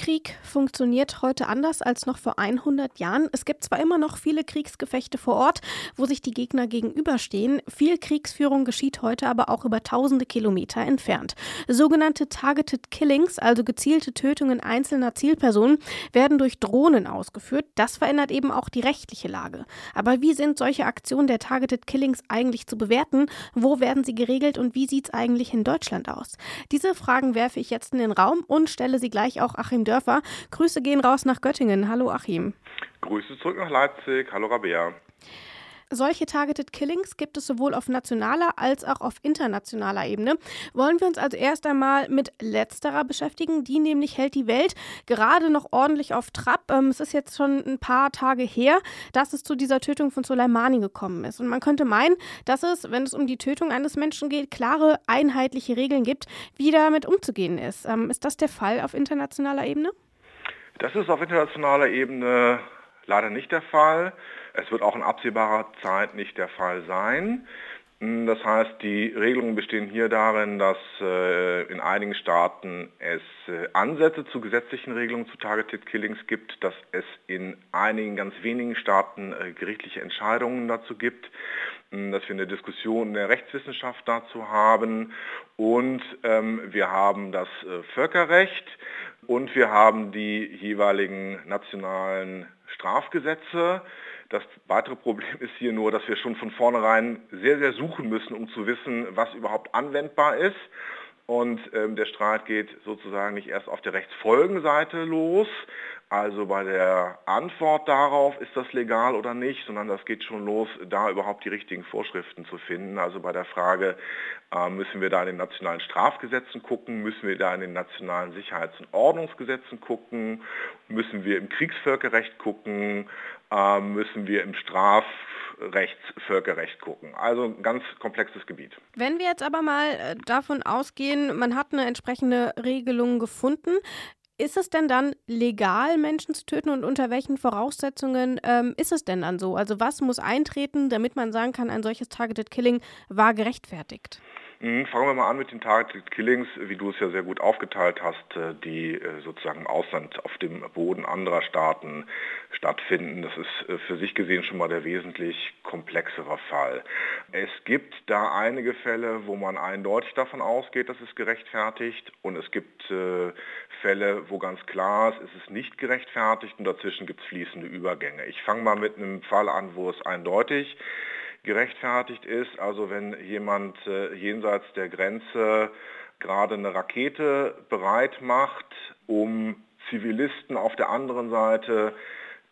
Krieg funktioniert heute anders als noch vor 100 Jahren. Es gibt zwar immer noch viele Kriegsgefechte vor Ort, wo sich die Gegner gegenüberstehen. Viel Kriegsführung geschieht heute aber auch über tausende Kilometer entfernt. Sogenannte Targeted Killings, also gezielte Tötungen einzelner Zielpersonen, werden durch Drohnen ausgeführt. Das verändert eben auch die rechtliche Lage. Aber wie sind solche Aktionen der Targeted Killings eigentlich zu bewerten? Wo werden sie geregelt und wie sieht es eigentlich in Deutschland aus? Diese Fragen werfe ich jetzt in den Raum und stelle sie gleich auch Achim Dörfer. Grüße gehen raus nach Göttingen. Hallo Achim. Grüße zurück nach Leipzig. Hallo Rabea. Solche Targeted Killings gibt es sowohl auf nationaler als auch auf internationaler Ebene. Wollen wir uns also erst einmal mit letzterer beschäftigen. Die nämlich hält die Welt gerade noch ordentlich auf Trab. Ähm, es ist jetzt schon ein paar Tage her, dass es zu dieser Tötung von Soleimani gekommen ist. Und man könnte meinen, dass es, wenn es um die Tötung eines Menschen geht, klare, einheitliche Regeln gibt, wie damit umzugehen ist. Ähm, ist das der Fall auf internationaler Ebene? Das ist auf internationaler Ebene leider nicht der Fall. Es wird auch in absehbarer Zeit nicht der Fall sein. Das heißt, die Regelungen bestehen hier darin, dass äh, in einigen Staaten es äh, Ansätze zu gesetzlichen Regelungen zu Targeted Killings gibt, dass es in einigen ganz wenigen Staaten äh, gerichtliche Entscheidungen dazu gibt, dass wir eine Diskussion in der Rechtswissenschaft dazu haben und ähm, wir haben das Völkerrecht und wir haben die jeweiligen nationalen Strafgesetze. Das weitere Problem ist hier nur, dass wir schon von vornherein sehr, sehr suchen müssen, um zu wissen, was überhaupt anwendbar ist. Und ähm, der Streit geht sozusagen nicht erst auf der Rechtsfolgenseite los, also bei der Antwort darauf, ist das legal oder nicht, sondern das geht schon los, da überhaupt die richtigen Vorschriften zu finden. Also bei der Frage, äh, müssen wir da in den nationalen Strafgesetzen gucken, müssen wir da in den nationalen Sicherheits- und Ordnungsgesetzen gucken, müssen wir im Kriegsvölkerrecht gucken, äh, müssen wir im Strafrechtsvölkerrecht gucken. Also ein ganz komplexes Gebiet. Wenn wir jetzt aber mal äh, davon ausgehen, man hat eine entsprechende Regelung gefunden, ist es denn dann legal, Menschen zu töten und unter welchen Voraussetzungen ähm, ist es denn dann so? Also was muss eintreten, damit man sagen kann, ein solches Targeted Killing war gerechtfertigt? Mhm, fangen wir mal an mit den Targeted Killings, wie du es ja sehr gut aufgeteilt hast, äh, die äh, sozusagen im Ausland auf dem Boden anderer Staaten stattfinden. Das ist äh, für sich gesehen schon mal der wesentlich komplexere Fall. Es gibt da einige Fälle, wo man eindeutig davon ausgeht, dass es gerechtfertigt und es gibt Fälle, wo ganz klar ist, es ist nicht gerechtfertigt und dazwischen gibt es fließende Übergänge. Ich fange mal mit einem Fall an, wo es eindeutig gerechtfertigt ist. Also wenn jemand äh, jenseits der Grenze gerade eine Rakete bereit macht, um Zivilisten auf der anderen Seite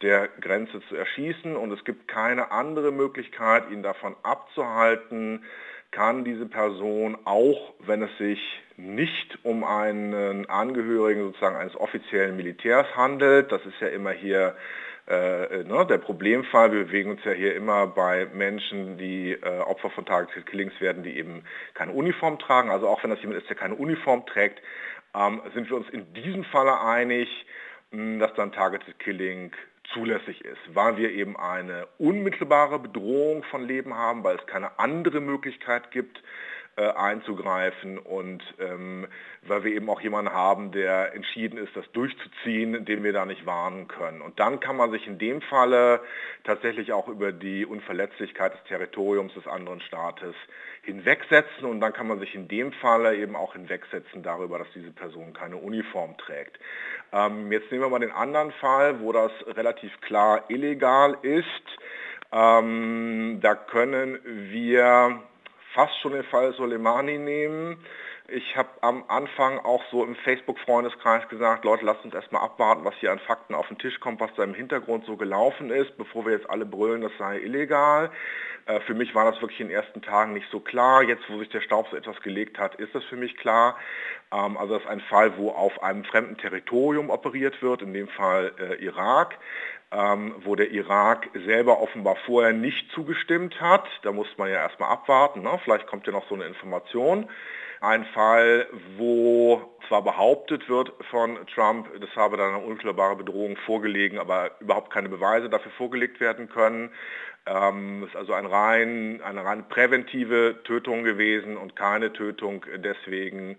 der Grenze zu erschießen und es gibt keine andere Möglichkeit, ihn davon abzuhalten, kann diese Person, auch wenn es sich nicht um einen Angehörigen sozusagen eines offiziellen Militärs handelt, das ist ja immer hier äh, ne, der Problemfall. Wir bewegen uns ja hier immer bei Menschen, die äh, Opfer von Targeted Killings werden, die eben keine Uniform tragen. Also auch wenn das jemand ist, der keine Uniform trägt, ähm, sind wir uns in diesem Falle einig, mh, dass dann Targeted Killing zulässig ist, weil wir eben eine unmittelbare Bedrohung von Leben haben, weil es keine andere Möglichkeit gibt, äh, einzugreifen und ähm, weil wir eben auch jemanden haben, der entschieden ist, das durchzuziehen, den wir da nicht warnen können. Und dann kann man sich in dem Falle tatsächlich auch über die Unverletzlichkeit des Territoriums des anderen Staates hinwegsetzen und dann kann man sich in dem Falle eben auch hinwegsetzen darüber, dass diese Person keine Uniform trägt. Ähm, jetzt nehmen wir mal den anderen Fall, wo das relativ klar illegal ist. Ähm, da können wir fast schon den Fall Soleimani nehmen. Ich habe am Anfang auch so im Facebook-Freundeskreis gesagt, Leute, lasst uns erstmal abwarten, was hier an Fakten auf den Tisch kommt, was da im Hintergrund so gelaufen ist, bevor wir jetzt alle brüllen, das sei illegal. Äh, für mich war das wirklich in den ersten Tagen nicht so klar. Jetzt, wo sich der Staub so etwas gelegt hat, ist das für mich klar. Ähm, also das ist ein Fall, wo auf einem fremden Territorium operiert wird, in dem Fall äh, Irak. Ähm, wo der Irak selber offenbar vorher nicht zugestimmt hat. Da muss man ja erstmal abwarten, ne? vielleicht kommt ja noch so eine Information. Ein Fall, wo zwar behauptet wird von Trump, das habe dann eine unklarbare Bedrohung vorgelegen, aber überhaupt keine Beweise dafür vorgelegt werden können. Ähm, ist also ein rein, eine rein präventive Tötung gewesen und keine Tötung deswegen,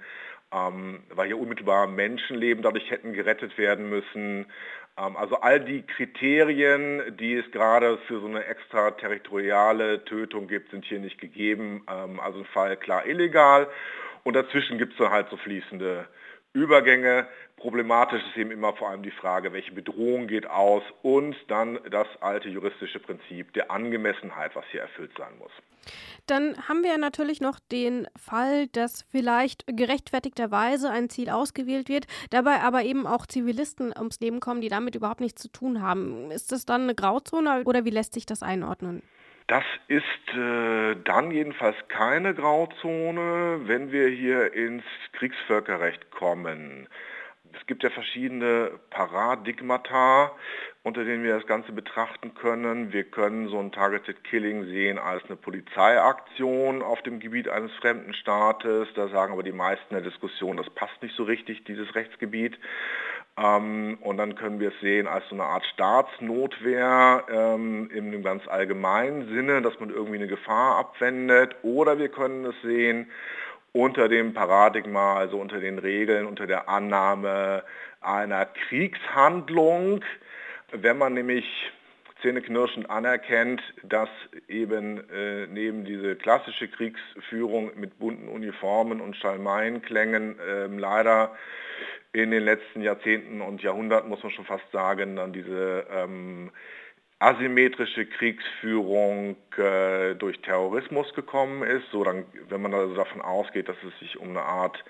ähm, weil hier unmittelbar Menschenleben dadurch hätten gerettet werden müssen. Ähm, also all die Kriterien, die es gerade für so eine extraterritoriale Tötung gibt, sind hier nicht gegeben. Ähm, also ein Fall klar illegal. Und dazwischen gibt es dann halt so fließende Übergänge. Problematisch ist eben immer vor allem die Frage, welche Bedrohung geht aus und dann das alte juristische Prinzip der Angemessenheit, was hier erfüllt sein muss. Dann haben wir natürlich noch den Fall, dass vielleicht gerechtfertigterweise ein Ziel ausgewählt wird, dabei aber eben auch Zivilisten ums Leben kommen, die damit überhaupt nichts zu tun haben. Ist das dann eine Grauzone oder wie lässt sich das einordnen? Das ist äh, dann jedenfalls keine Grauzone, wenn wir hier ins Kriegsvölkerrecht kommen. Es gibt ja verschiedene Paradigmata, unter denen wir das Ganze betrachten können. Wir können so ein Targeted Killing sehen als eine Polizeiaktion auf dem Gebiet eines fremden Staates. Da sagen aber die meisten der Diskussion, das passt nicht so richtig, dieses Rechtsgebiet. Ähm, und dann können wir es sehen als so eine Art Staatsnotwehr ähm, im ganz allgemeinen Sinne, dass man irgendwie eine Gefahr abwendet. Oder wir können es sehen unter dem Paradigma, also unter den Regeln, unter der Annahme einer Kriegshandlung, wenn man nämlich zähneknirschend anerkennt, dass eben äh, neben diese klassische Kriegsführung mit bunten Uniformen und Schalmeienklängen äh, leider in den letzten Jahrzehnten und Jahrhunderten, muss man schon fast sagen, dann diese ähm, asymmetrische Kriegsführung äh, durch Terrorismus gekommen ist. So dann, wenn man also davon ausgeht, dass es sich um eine Art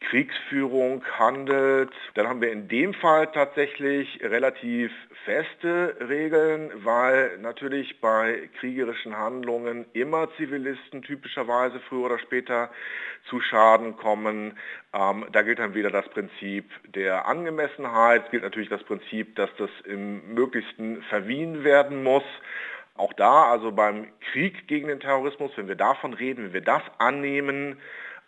Kriegsführung handelt. Dann haben wir in dem Fall tatsächlich relativ feste Regeln, weil natürlich bei kriegerischen Handlungen immer Zivilisten typischerweise früher oder später zu Schaden kommen. Ähm, da gilt dann wieder das Prinzip der Angemessenheit, es gilt natürlich das Prinzip, dass das im möglichsten verwiehen werden muss. Auch da, also beim Krieg gegen den Terrorismus, wenn wir davon reden, wenn wir das annehmen,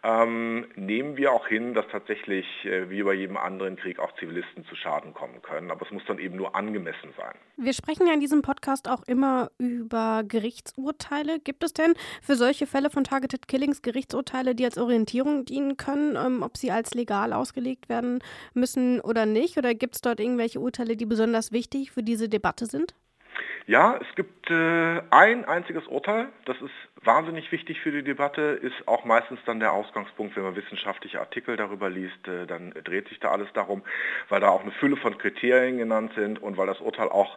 ähm, nehmen wir auch hin, dass tatsächlich äh, wie bei jedem anderen Krieg auch Zivilisten zu Schaden kommen können. Aber es muss dann eben nur angemessen sein. Wir sprechen ja in diesem Podcast auch immer über Gerichtsurteile. Gibt es denn für solche Fälle von Targeted Killings Gerichtsurteile, die als Orientierung dienen können, ähm, ob sie als legal ausgelegt werden müssen oder nicht? Oder gibt es dort irgendwelche Urteile, die besonders wichtig für diese Debatte sind? Ja, es gibt äh, ein einziges Urteil, das ist wahnsinnig wichtig für die Debatte, ist auch meistens dann der Ausgangspunkt, wenn man wissenschaftliche Artikel darüber liest, äh, dann dreht sich da alles darum, weil da auch eine Fülle von Kriterien genannt sind und weil das Urteil auch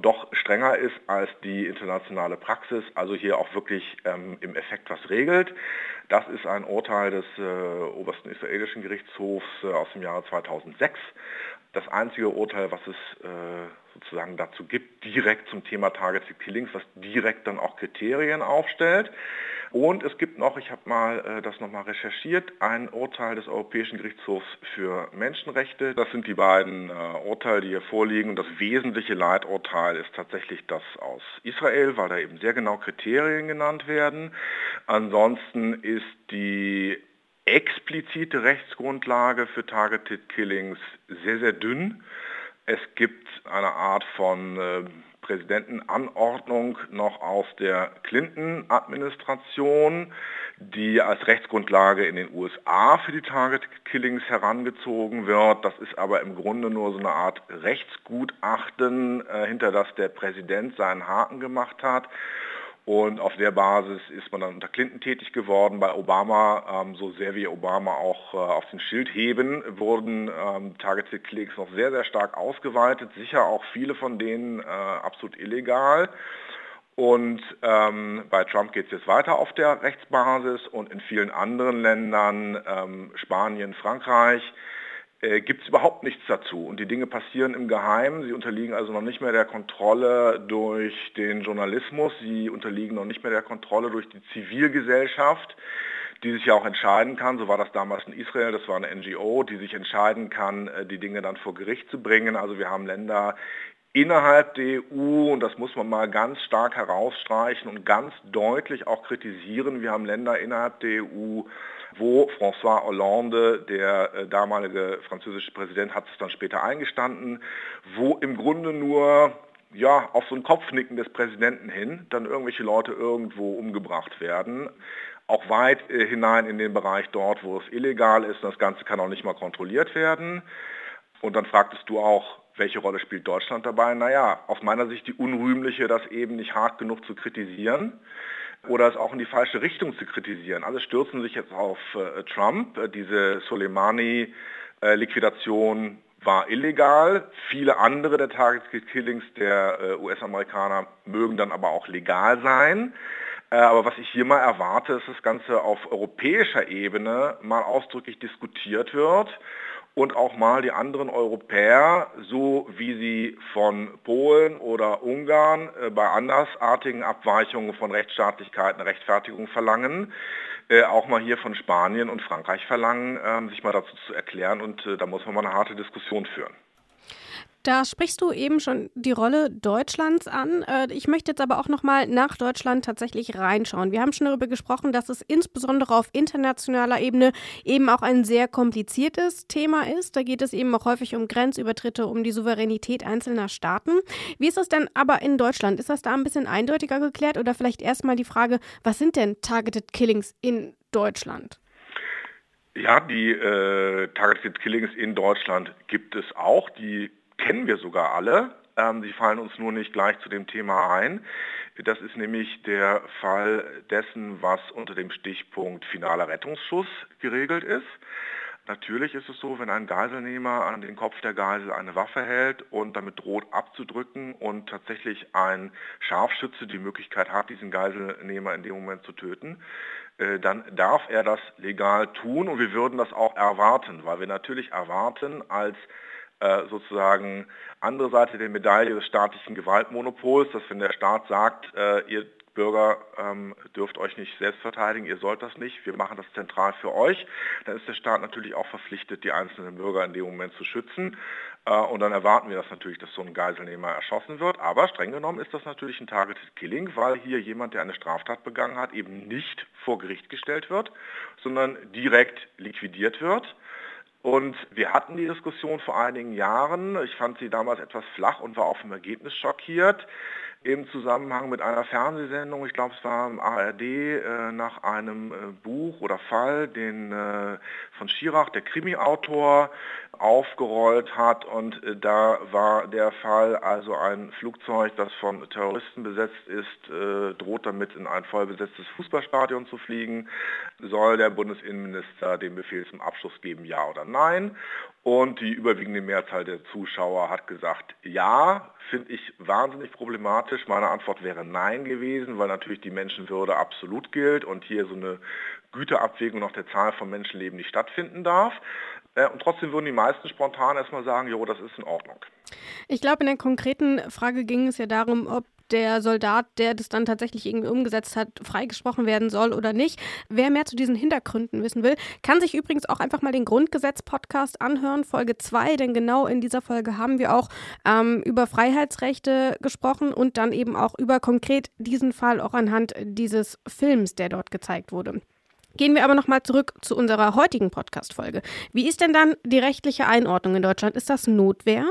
doch strenger ist als die internationale Praxis, also hier auch wirklich ähm, im Effekt was regelt. Das ist ein Urteil des äh, obersten israelischen Gerichtshofs äh, aus dem Jahre 2006 das einzige Urteil, was es äh, sozusagen dazu gibt, direkt zum Thema Targeted Killings, was direkt dann auch Kriterien aufstellt. Und es gibt noch, ich habe mal äh, das nochmal recherchiert, ein Urteil des Europäischen Gerichtshofs für Menschenrechte. Das sind die beiden äh, Urteile, die hier vorliegen. Das wesentliche Leiturteil ist tatsächlich das aus Israel, weil da eben sehr genau Kriterien genannt werden. Ansonsten ist die explizite Rechtsgrundlage für Targeted Killings sehr, sehr dünn. Es gibt eine Art von äh, Präsidentenanordnung noch aus der Clinton-Administration, die als Rechtsgrundlage in den USA für die Target Killings herangezogen wird. Das ist aber im Grunde nur so eine Art Rechtsgutachten, äh, hinter das der Präsident seinen Haken gemacht hat. Und auf der Basis ist man dann unter Clinton tätig geworden. Bei Obama, ähm, so sehr wie Obama auch äh, auf den Schild heben, wurden ähm, Targeted Clicks noch sehr, sehr stark ausgeweitet. Sicher auch viele von denen äh, absolut illegal. Und ähm, bei Trump geht es jetzt weiter auf der Rechtsbasis und in vielen anderen Ländern, ähm, Spanien, Frankreich, äh, gibt es überhaupt nichts dazu. Und die Dinge passieren im Geheimen. Sie unterliegen also noch nicht mehr der Kontrolle durch den Journalismus. Sie unterliegen noch nicht mehr der Kontrolle durch die Zivilgesellschaft, die sich ja auch entscheiden kann. So war das damals in Israel. Das war eine NGO, die sich entscheiden kann, äh, die Dinge dann vor Gericht zu bringen. Also wir haben Länder, innerhalb der EU, und das muss man mal ganz stark herausstreichen und ganz deutlich auch kritisieren, wir haben Länder innerhalb der EU, wo François Hollande, der äh, damalige französische Präsident, hat es dann später eingestanden, wo im Grunde nur ja, auf so ein Kopfnicken des Präsidenten hin dann irgendwelche Leute irgendwo umgebracht werden. Auch weit äh, hinein in den Bereich dort, wo es illegal ist. Das Ganze kann auch nicht mal kontrolliert werden. Und dann fragtest du auch, welche Rolle spielt Deutschland dabei? Naja, aus meiner Sicht die unrühmliche, das eben nicht hart genug zu kritisieren oder es auch in die falsche Richtung zu kritisieren. Alle stürzen sich jetzt auf äh, Trump. Äh, diese Soleimani-Liquidation war illegal. Viele andere der Target Killings der äh, US-Amerikaner mögen dann aber auch legal sein. Äh, aber was ich hier mal erwarte, ist, dass das Ganze auf europäischer Ebene mal ausdrücklich diskutiert wird und auch mal die anderen Europäer, so wie sie von Polen oder Ungarn äh, bei andersartigen Abweichungen von Rechtsstaatlichkeit eine Rechtfertigung verlangen, äh, auch mal hier von Spanien und Frankreich verlangen, äh, sich mal dazu zu erklären. Und äh, da muss man mal eine harte Diskussion führen. Da sprichst du eben schon die Rolle Deutschlands an. Äh, ich möchte jetzt aber auch noch mal nach Deutschland tatsächlich reinschauen. Wir haben schon darüber gesprochen, dass es insbesondere auf internationaler Ebene eben auch ein sehr kompliziertes Thema ist. Da geht es eben auch häufig um Grenzübertritte, um die Souveränität einzelner Staaten. Wie ist das denn aber in Deutschland? Ist das da ein bisschen eindeutiger geklärt oder vielleicht erstmal die Frage, was sind denn Targeted Killings in Deutschland? Ja, die äh, Targeted Killings in Deutschland gibt es auch. Die kennen wir sogar alle. Ähm, sie fallen uns nur nicht gleich zu dem Thema ein. Das ist nämlich der Fall dessen, was unter dem Stichpunkt finaler Rettungsschuss geregelt ist. Natürlich ist es so, wenn ein Geiselnehmer an den Kopf der Geisel eine Waffe hält und damit droht abzudrücken und tatsächlich ein Scharfschütze die Möglichkeit hat, diesen Geiselnehmer in dem Moment zu töten, äh, dann darf er das legal tun und wir würden das auch erwarten, weil wir natürlich erwarten als sozusagen andere Seite der Medaille des staatlichen Gewaltmonopols, dass wenn der Staat sagt, äh, ihr Bürger ähm, dürft euch nicht selbst verteidigen, ihr sollt das nicht, wir machen das zentral für euch, dann ist der Staat natürlich auch verpflichtet, die einzelnen Bürger in dem Moment zu schützen. Äh, und dann erwarten wir das natürlich, dass so ein Geiselnehmer erschossen wird. Aber streng genommen ist das natürlich ein Targeted Killing, weil hier jemand, der eine Straftat begangen hat, eben nicht vor Gericht gestellt wird, sondern direkt liquidiert wird. Und wir hatten die Diskussion vor einigen Jahren. Ich fand sie damals etwas flach und war auch vom Ergebnis schockiert im Zusammenhang mit einer Fernsehsendung, ich glaube es war im ARD, äh, nach einem äh, Buch oder Fall, den äh, von Schirach, der Krimi-Autor, aufgerollt hat und äh, da war der Fall, also ein Flugzeug, das von Terroristen besetzt ist, äh, droht damit in ein vollbesetztes Fußballstadion zu fliegen. Soll der Bundesinnenminister den Befehl zum Abschluss geben, ja oder nein? Und die überwiegende Mehrzahl der Zuschauer hat gesagt, ja, finde ich wahnsinnig problematisch. Meine Antwort wäre nein gewesen, weil natürlich die Menschenwürde absolut gilt und hier so eine Güterabwägung nach der Zahl von Menschenleben nicht stattfinden darf. Äh, und trotzdem würden die meisten spontan erstmal sagen, jo, das ist in Ordnung. Ich glaube, in der konkreten Frage ging es ja darum, ob der Soldat, der das dann tatsächlich irgendwie umgesetzt hat, freigesprochen werden soll oder nicht. Wer mehr zu diesen Hintergründen wissen will, kann sich übrigens auch einfach mal den Grundgesetz-Podcast anhören, Folge 2, denn genau in dieser Folge haben wir auch ähm, über Freiheitsrechte gesprochen und dann eben auch über konkret diesen Fall auch anhand dieses Films, der dort gezeigt wurde. Gehen wir aber nochmal zurück zu unserer heutigen Podcast-Folge. Wie ist denn dann die rechtliche Einordnung in Deutschland? Ist das Notwehr?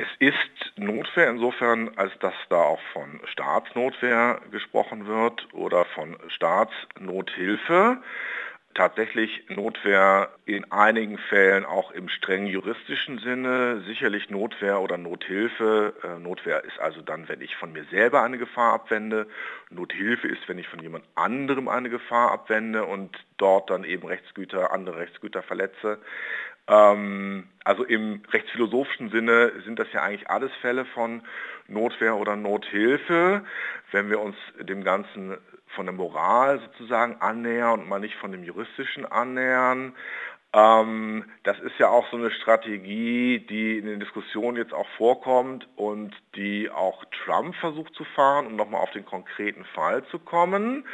Es ist Notwehr insofern, als dass da auch von Staatsnotwehr gesprochen wird oder von Staatsnothilfe. Tatsächlich Notwehr in einigen Fällen auch im streng juristischen Sinne, sicherlich Notwehr oder Nothilfe. Äh, Notwehr ist also dann, wenn ich von mir selber eine Gefahr abwende. Nothilfe ist, wenn ich von jemand anderem eine Gefahr abwende und dort dann eben Rechtsgüter, andere Rechtsgüter verletze. Ähm, also im rechtsphilosophischen Sinne sind das ja eigentlich alles Fälle von Notwehr oder Nothilfe. Wenn wir uns dem Ganzen von der Moral sozusagen annähern und mal nicht von dem juristischen annähern, das ist ja auch so eine Strategie, die in den Diskussionen jetzt auch vorkommt und die auch Trump versucht zu fahren, um nochmal auf den konkreten Fall zu kommen,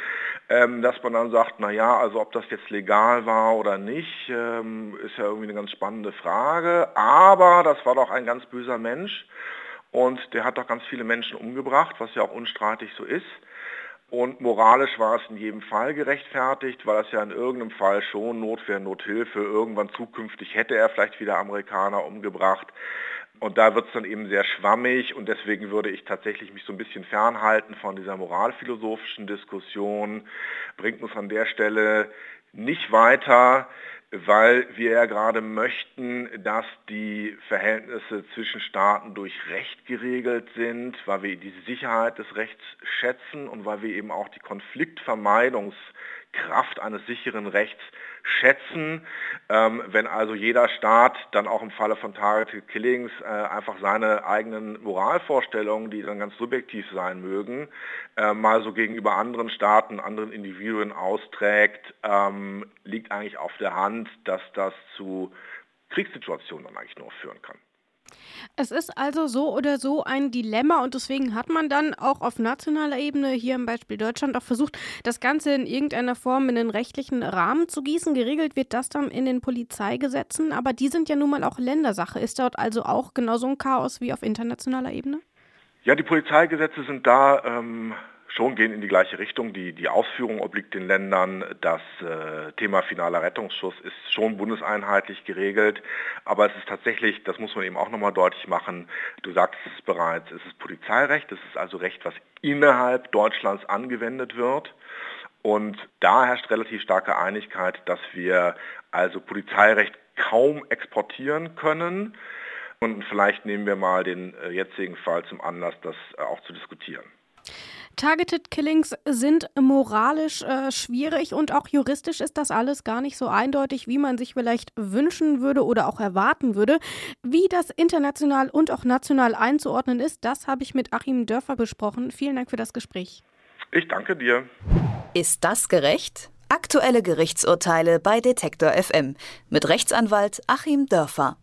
ähm, dass man dann sagt, naja, also ob das jetzt legal war oder nicht, ähm, ist ja irgendwie eine ganz spannende Frage, aber das war doch ein ganz böser Mensch und der hat doch ganz viele Menschen umgebracht, was ja auch unstreitig so ist. Und moralisch war es in jedem Fall gerechtfertigt, weil es ja in irgendeinem Fall schon Notwehr, Nothilfe, irgendwann zukünftig hätte er vielleicht wieder Amerikaner umgebracht. Und da wird es dann eben sehr schwammig und deswegen würde ich tatsächlich mich so ein bisschen fernhalten von dieser moralphilosophischen Diskussion. Bringt uns an der Stelle nicht weiter weil wir ja gerade möchten, dass die Verhältnisse zwischen Staaten durch Recht geregelt sind, weil wir die Sicherheit des Rechts schätzen und weil wir eben auch die Konfliktvermeidungskraft eines sicheren Rechts schätzen. Ähm, wenn also jeder Staat dann auch im Falle von Targeted Killings äh, einfach seine eigenen Moralvorstellungen, die dann ganz subjektiv sein mögen, äh, mal so gegenüber anderen Staaten, anderen Individuen austrägt, ähm, liegt eigentlich auf der Hand, dass das zu Kriegssituationen dann eigentlich nur führen kann. Es ist also so oder so ein Dilemma und deswegen hat man dann auch auf nationaler Ebene, hier im Beispiel Deutschland, auch versucht, das Ganze in irgendeiner Form in den rechtlichen Rahmen zu gießen. Geregelt wird das dann in den Polizeigesetzen, aber die sind ja nun mal auch Ländersache. Ist dort also auch genauso ein Chaos wie auf internationaler Ebene? Ja, die Polizeigesetze sind da ähm, schon gehen in die gleiche Richtung. Die, die Ausführung obliegt den Ländern. Das äh, Thema finaler Rettungsschuss ist schon bundeseinheitlich geregelt. Aber es ist tatsächlich, das muss man eben auch nochmal deutlich machen, du sagtest es bereits, es ist Polizeirecht, es ist also Recht, was innerhalb Deutschlands angewendet wird. Und da herrscht relativ starke Einigkeit, dass wir also Polizeirecht kaum exportieren können. Und vielleicht nehmen wir mal den äh, jetzigen Fall zum Anlass, das äh, auch zu diskutieren. Targeted Killings sind moralisch äh, schwierig und auch juristisch ist das alles gar nicht so eindeutig, wie man sich vielleicht wünschen würde oder auch erwarten würde. Wie das international und auch national einzuordnen ist, das habe ich mit Achim Dörfer besprochen. Vielen Dank für das Gespräch. Ich danke dir. Ist das gerecht? Aktuelle Gerichtsurteile bei Detektor FM mit Rechtsanwalt Achim Dörfer.